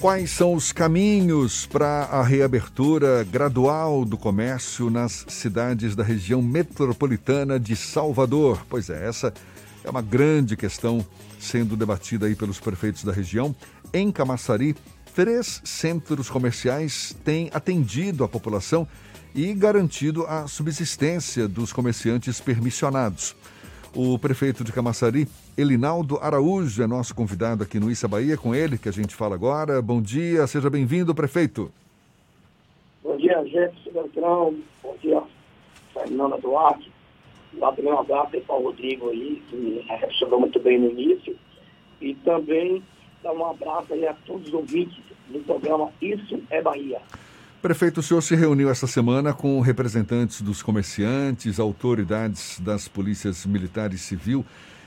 Quais são os caminhos para a reabertura gradual do comércio nas cidades da região metropolitana de Salvador? Pois é, essa é uma grande questão sendo debatida aí pelos prefeitos da região. Em Camaçari, três centros comerciais têm atendido a população e garantido a subsistência dos comerciantes permissionados. O prefeito de Camaçari, Elinaldo Araújo, é nosso convidado aqui no Issa Bahia, com ele que a gente fala agora. Bom dia, seja bem-vindo, prefeito. Bom dia, Jefferson Beltrão. Bom dia, Fernanda Duarte. Um abraço para o Rodrigo aí, que me muito bem no início. E também dá um abraço aí a todos os ouvintes do programa Isso é Bahia. Prefeito, o senhor se reuniu esta semana com representantes dos comerciantes, autoridades das polícias militar e civil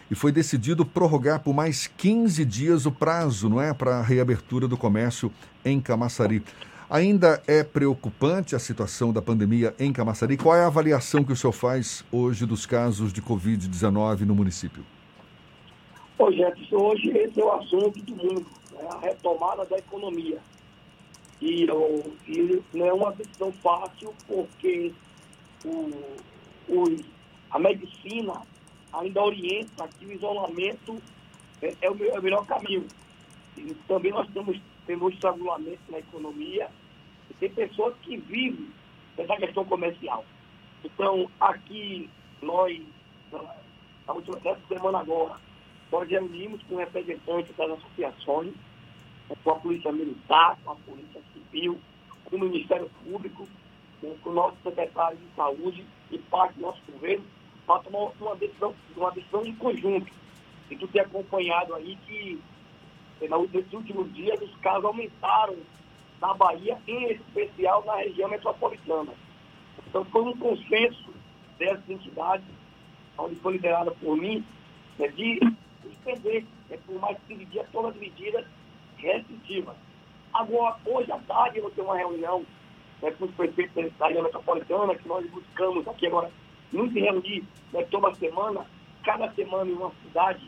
e foi decidido prorrogar por mais 15 dias o prazo, não é, para a reabertura do comércio em Camaçari. Ainda é preocupante a situação da pandemia em Camaçari? Qual é a avaliação que o senhor faz hoje dos casos de Covid-19 no município? Ô, Jefferson, hoje esse é o assunto do mundo, né? a retomada da economia. E, e não é uma decisão fácil, porque o, o, a medicina ainda orienta que o isolamento é, é, o, é o, melhor caminho. E também nós temos, temos estrangulamento na economia e tem pessoas que vivem essa questão comercial. Então, aqui, nós, na última semana agora, nós reunimos com representantes das associações, com a Polícia Militar, com a Polícia Civil, com o Ministério Público, com o nosso secretário de Saúde e parte do nosso governo, para tomar uma decisão, uma decisão em conjunto. E tu tem acompanhado aí que eh, nesses últimos dias os casos aumentaram na Bahia, em especial na região metropolitana. Então foi um consenso dessas entidades, onde foi liderada por mim, né, de suspender né, por mais de 15 dias todas as medidas restritiva. Agora, hoje à tarde, eu vou ter uma reunião né, com os prefeitos da área metropolitana, que nós buscamos aqui agora, nos reunir né, toda semana, cada semana em uma cidade,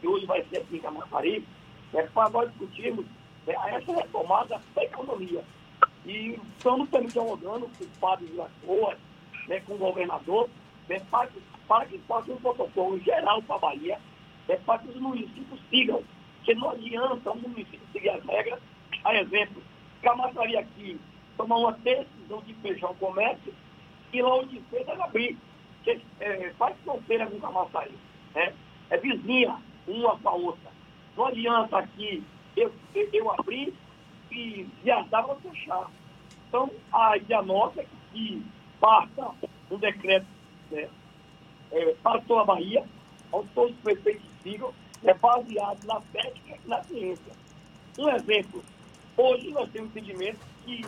que hoje vai ser aqui em Camaçari, né, para nós discutirmos né, essa retomada da economia. E estamos também dialogando com o padre de Lagoas, né, com o governador, né, para, para que possa um protocolo geral para a Bahia, né, para que os municípios sigam porque não adianta o município seguir as regras. A exemplo, Camaçari aqui tomar uma decisão de fechar o comércio e logo de ela abrir. Que, é, faz fronteira com Camaçari. Né? É vizinha uma com a outra. Não adianta aqui eu, eu, eu abrir e viajar para fechar. Então, a ideia nossa é que parta um decreto né, é, para toda a Bahia, onde todos os prefeitos sigam, é baseado na técnica e na ciência. Um exemplo, hoje nós temos entendimento que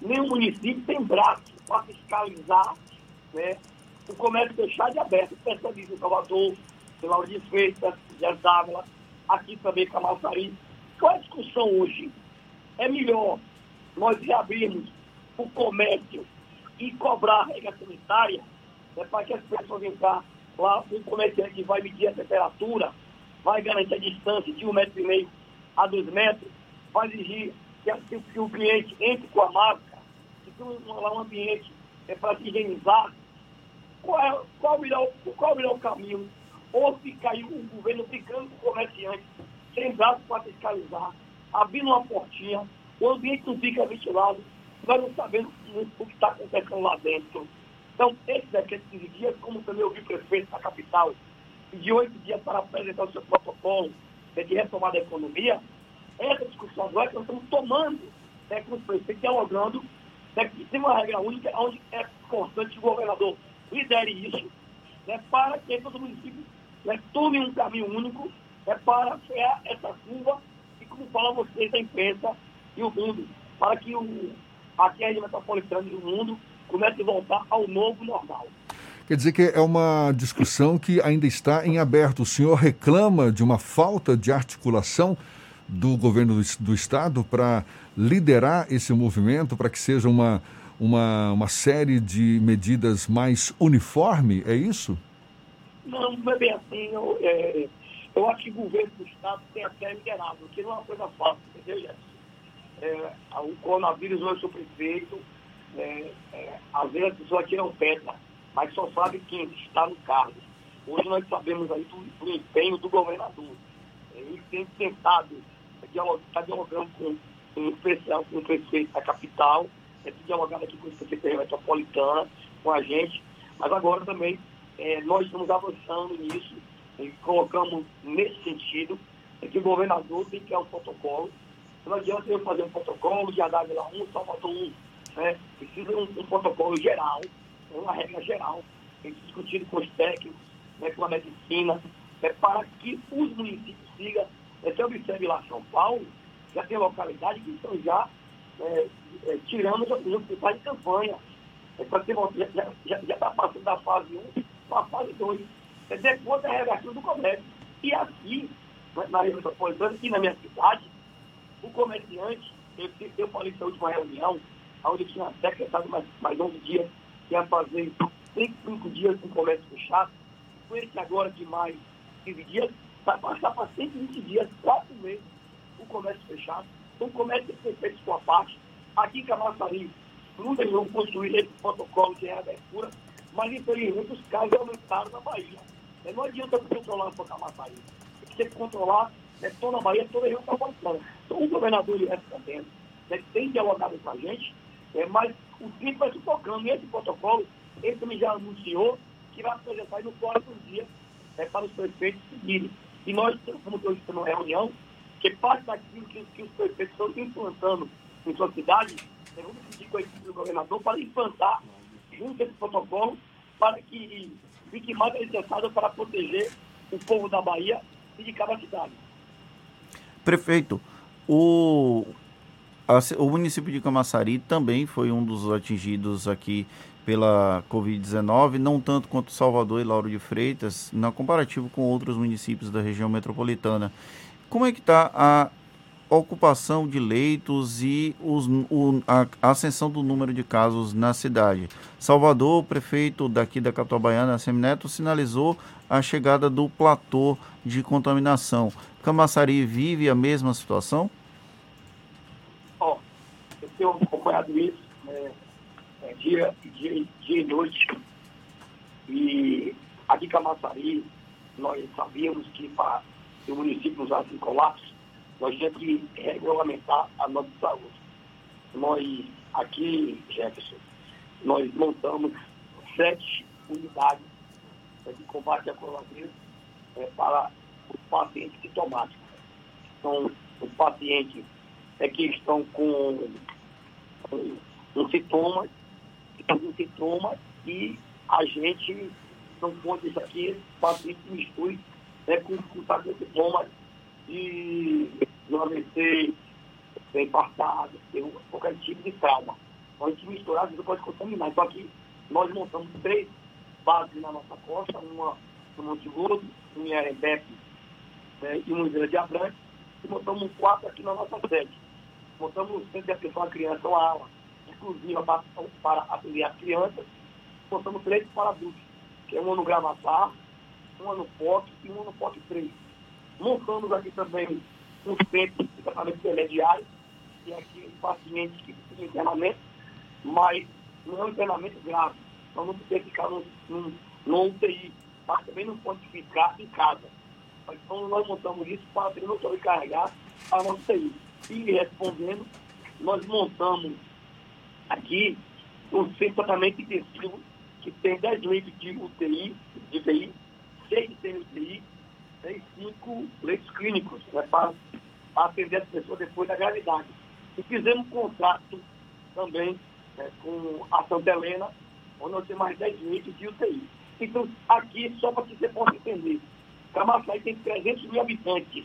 nenhum município tem braço para fiscalizar né, o comércio fechado e aberto. Percebe em Salvador, em Lauro de Freitas, Jardávila, aqui também Camaçari. Qual é a discussão hoje? É melhor nós reabrirmos o comércio e cobrar a regra sanitária né, para que as pessoas entrar lá, um comerciante vai medir a temperatura, vai garantir a distância de um metro e meio a dois metros, vai exigir que, que o cliente entre com a máscara, que tenha um, um ambiente é, para se higienizar. Qual é, qual, é melhor, qual é o melhor caminho? Ou ficar aí o governo ficando com o comerciante, sem braço para fiscalizar, abrindo uma portinha, o ambiente não fica ventilado, nós não sabemos o que está acontecendo lá dentro. Então, esse decreto de dias, como também ouvi o prefeito da capital, de oito dias para apresentar o seu protocolo de retomada da economia, essa discussão agora que nós estamos tomando né, com os prefeitos, dialogando, né, que tem uma regra única, onde é importante que o governador lidere isso, né, para que todo município né, tome um caminho único né, para frear essa curva e, como fala vocês da imprensa e o mundo, para que o, aqui a região metropolitana e o mundo comece a voltar ao novo normal. Quer dizer que é uma discussão que ainda está em aberto. O senhor reclama de uma falta de articulação do governo do Estado para liderar esse movimento, para que seja uma, uma, uma série de medidas mais uniforme, é isso? Não, não é bem assim. Eu, é, eu acho que o governo do Estado tem até liderado, que não é uma coisa fácil, entendeu, Jefferson? é, o coronavírus hoje, o prefeito, é, é, às vezes a pessoa tira pedra, mas só sabe quem está no cargo. Hoje nós sabemos aí do, do empenho do governador. Ele tem tentado, está dialogando com, com, especial, com o prefeito da capital, é dialogado aqui com o da metropolitana, com a gente, mas agora também é, nós estamos avançando nisso e colocamos nesse sentido é que o governador tem que ter um protocolo. Não adianta eu fazer um protocolo de Adávila 1, Salvador 1. Né? Precisa um, um protocolo geral, uma regra geral, discutido com os técnicos, né, com a medicina, é, para que os municípios sigam. É, você observe lá São Paulo, já tem localidades que estão já é, é, tirando os hospitais de campanha. É, já está passando da fase 1 para a fase 2. É depois da reabertura do comércio. E aqui, na região metropolitana, aqui na minha cidade, o comerciante, eu, eu falei nessa última reunião, onde tinha secretado mais, mais 11 dias, que ia fazer 35 dias com comércio fechado, com esse agora de mais 15 dias, vai passar para 120 dias, 4 meses, o comércio fechado. Então, o comércio tem feito sua parte. Aqui em Camaçari, não deveriam construir esse protocolo de reabertura, mas infelizmente os casos aumentaram na Bahia. Não adianta controlar só Camaçari. Tem que controlar né, toda a Bahia, toda a região metropolitana. Então, o governador ele respondendo, né, tem dialogado com a gente, é, mas o tempo vai se tocando. E esse protocolo, ele também já anunciou que vai apresentar no próximo dia é, para os prefeitos seguirem. E nós, como hoje estamos uma reunião, que parte daquilo que, que os prefeitos estão implantando em sua cidade, é, vamos pedir com a equipe do governador para implantar junto esse protocolo para que fique mais necessário para proteger o povo da Bahia e de cada cidade. Prefeito, o, o município de Camaçari também foi um dos atingidos aqui pela Covid-19, não tanto quanto Salvador e Lauro de Freitas, na comparativo com outros municípios da região metropolitana. Como é que está a ocupação de leitos e os, o, a, ascensão do número de casos na cidade. Salvador, o prefeito daqui da capital baiana, Semineto, sinalizou a chegada do platô de contaminação. Camaçari vive a mesma situação? Tenho acompanhado isso né, é, dia, dia, dia e noite. E aqui em Camaçari, nós sabíamos que para o município usasse em colapso, nós temos que regulamentar a nossa saúde. Nós, aqui, Jefferson, nós montamos sete unidades de combate à coronavírus é, para os pacientes sintomáticos. São os pacientes é, que estão com, um sintoma, estão com sintomas e a gente não pode isso aqui, paciente misture né, com, com, com sintomas de, um AVC, ser infartado, ter qualquer tipo de trauma. Então, a gente misturar, você pode contaminar. Então, aqui nós montamos três bases na nossa costa, uma no Monte Gordo, em Arebepe né, e uma em Vila de Abrantes, e montamos um quatro aqui na nossa sede. Montamos um centro de atenção à criança, uma ala exclusiva para, para atender crianças, montamos três para adultos, que é uma no Gravatar, uma no POC e uma no POC 3 Montamos aqui também um centro de tratamento intermediário, e aqui pacientes que precisam de internamento, mas não é um internamento grave. Então não precisa ficar no, no, no UTI, mas também não pode ficar em casa. Então nós montamos isso para não sobrecarregar a nossa UTI. E respondendo, nós montamos aqui um centro tratamento intensivo que tem 10 leitos de UTI, de UTI, 6 de UTI tem cinco leitos clínicos né, para, para atender as pessoas depois da gravidade. E fizemos um contrato também né, com a Santa Helena, onde nós temos mais 10 leitos de UTI. Então, aqui, só para que você possa entender, Camaçari tem 300 mil habitantes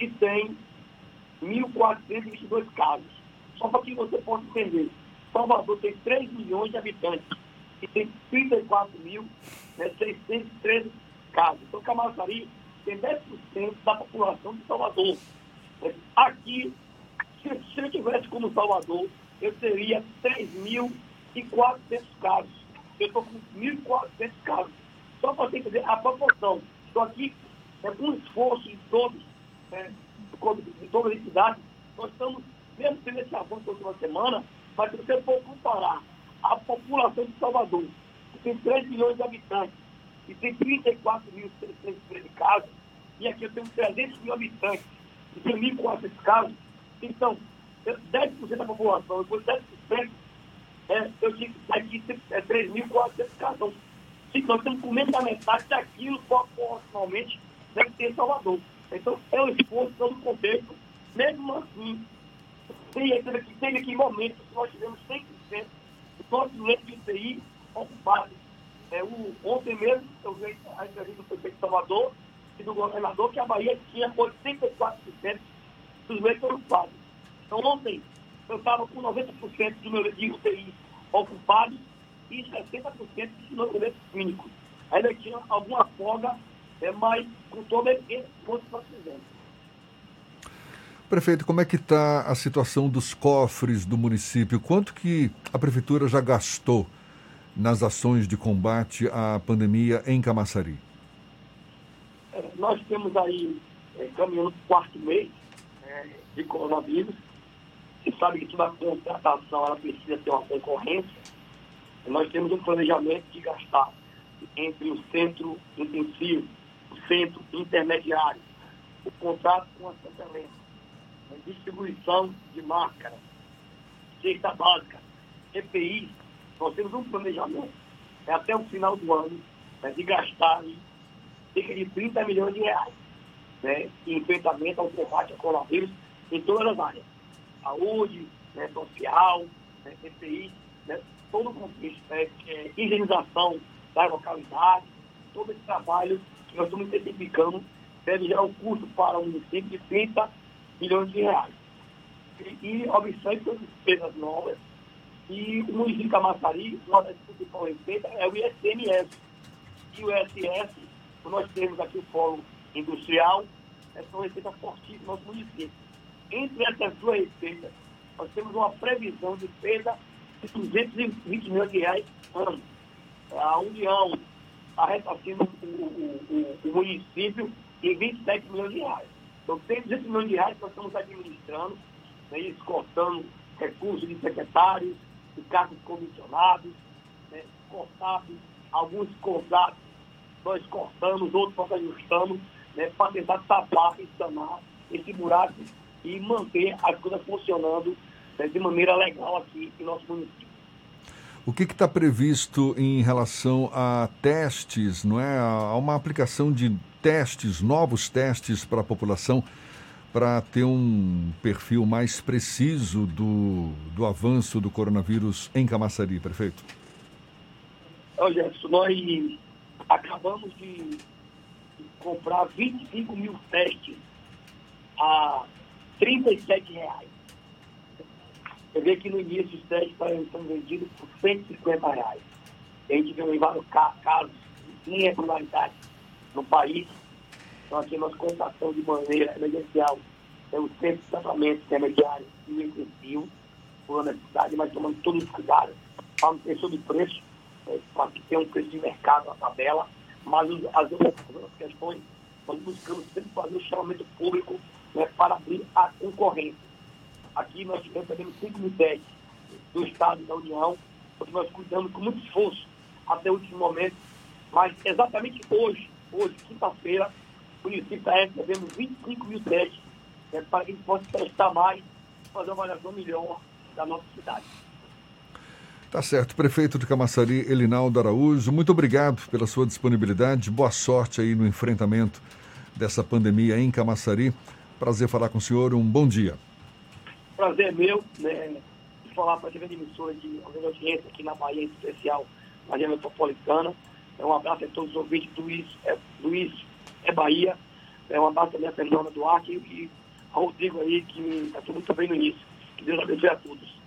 e tem 1.422 casos. Só para que você possa entender. Salvador tem 3 milhões de habitantes e tem 34.613 né, casos. Então, Camaçari tem 10% da população de Salvador. Aqui, se, eu tivesse como Salvador, eu teria 3.400 casos. Eu estou com 1.400 casos. Só para você entender a proporção. Estou aqui, é, com esforço de todos, né, de todas as cidades, nós estamos mesmo tendo esse avanço na última semana, mas se você for comparar a população de Salvador, que tem 3 milhões de habitantes, e tem 34 mil casos, e aqui eu tenho 300 mil habitantes, e tem 1.400 casos, então, 10% da população, depois 7%, é, eu digo que aqui é 3.400 casos. Então, nós estamos com menos da metade daquilo, proporcionalmente, deve ter em Salvador. Então, é um esforço todo o contexto. Mesmo assim, teve aqui, teve aqui momentos que nós tivemos 100% dos nossos leitos de UTI ocupados. É, o, ontem mesmo, eu vi a entrevista do prefeito Salvador e do governador que a Bahia tinha 84% dos leitos ocupados. Então, ontem, eu estava com 90% do meu leito de UTI ocupados e 60% dos meus leitos clínicos. Ainda tinha alguma folga, é, mas com todo esse esforço que nós fizemos. Prefeito, como é que está a situação dos cofres do município? Quanto que a prefeitura já gastou nas ações de combate à pandemia em Camaçari? É, nós temos aí, é, caminhando para o quarto mês é, de coronavírus. Você sabe que toda contratação ela precisa ter uma concorrência. Nós temos um planejamento de gastar entre o centro intensivo, o centro intermediário, o contrato com a Santa Helena, a distribuição de máscaras, cesta básica, EPI, nós temos um planejamento é até o final do ano né, de gastar cerca de 30 milhões de reais né, em enfrentamento ao combate ao coronavírus em todas as áreas. Saúde, né, social, né, CPI, né, todo o contexto, né, é, higienização das localidades, todo esse trabalho que nós estamos identificando deve gerar um custo para o município de 30 milhões de reais. E, e observe as despesas novas, e o município de Camaçari, uma das principais receitas é o ISMS. E o ISS, nós temos aqui o Fórum Industrial, essa é uma receita fortíssima no nosso município. Entre essas duas receitas, nós temos uma previsão de perda de 220 milhões de reais ano. A União está ressarcindo o, o, o, município em 27 milhões de reais. Então, tem 200 milhões de reais que nós estamos administrando, né, cortando recursos de secretários, de cargos comissionados, né, cortados, alguns contratos nós cortamos, outros nós ajustamos, né, para tentar tapar e sanar esse buraco e manter as coisas funcionando né, de maneira legal aqui em nosso município. O que está previsto em relação a testes, não é? A uma aplicação de testes, novos testes para a população para ter um perfil mais preciso do, do avanço do coronavírus em Camaçari, prefeito? Jefferson, nós acabamos de comprar 25 mil testes a 37 reais. Você vê que no início os testes estão vendidos por 150 reais. A gente viu vários casos de irregularidade no país então, aqui nós constatamos de maneira emergencial é o centro de tratamento intermediário e intensivo por necessidade, mas tomando todos os cuidados para não ter sobrepreço, é, para que tenha um preço de mercado na tabela, mas as, as outras questões nós buscamos sempre fazer o chamamento público né, para abrir a concorrência. Aqui nós recebemos 5 mil testes do Estado e da União, porque nós cuidamos com muito esforço até o último momento, mas exatamente hoje, hoje, quinta-feira, o município está recebendo 25 mil testes né, para que a gente possa testar mais e fazer uma avaliação melhor da nossa cidade. Tá certo. Prefeito de Camaçari, Elinaldo Araújo, muito obrigado pela sua disponibilidade. Boa sorte aí no enfrentamento dessa pandemia em Camaçari. Prazer falar com o senhor. Um bom dia. Prazer meu, né, de falar para a TV de emissora de audiência aqui na Bahia, em especial na região metropolitana. É um abraço a todos os ouvintes do Luiz, é, Luiz é Bahia. É um abraço também a Fernanda Duarte e, e a Rodrigo aí, que está muito bem no início. Que Deus abençoe a todos.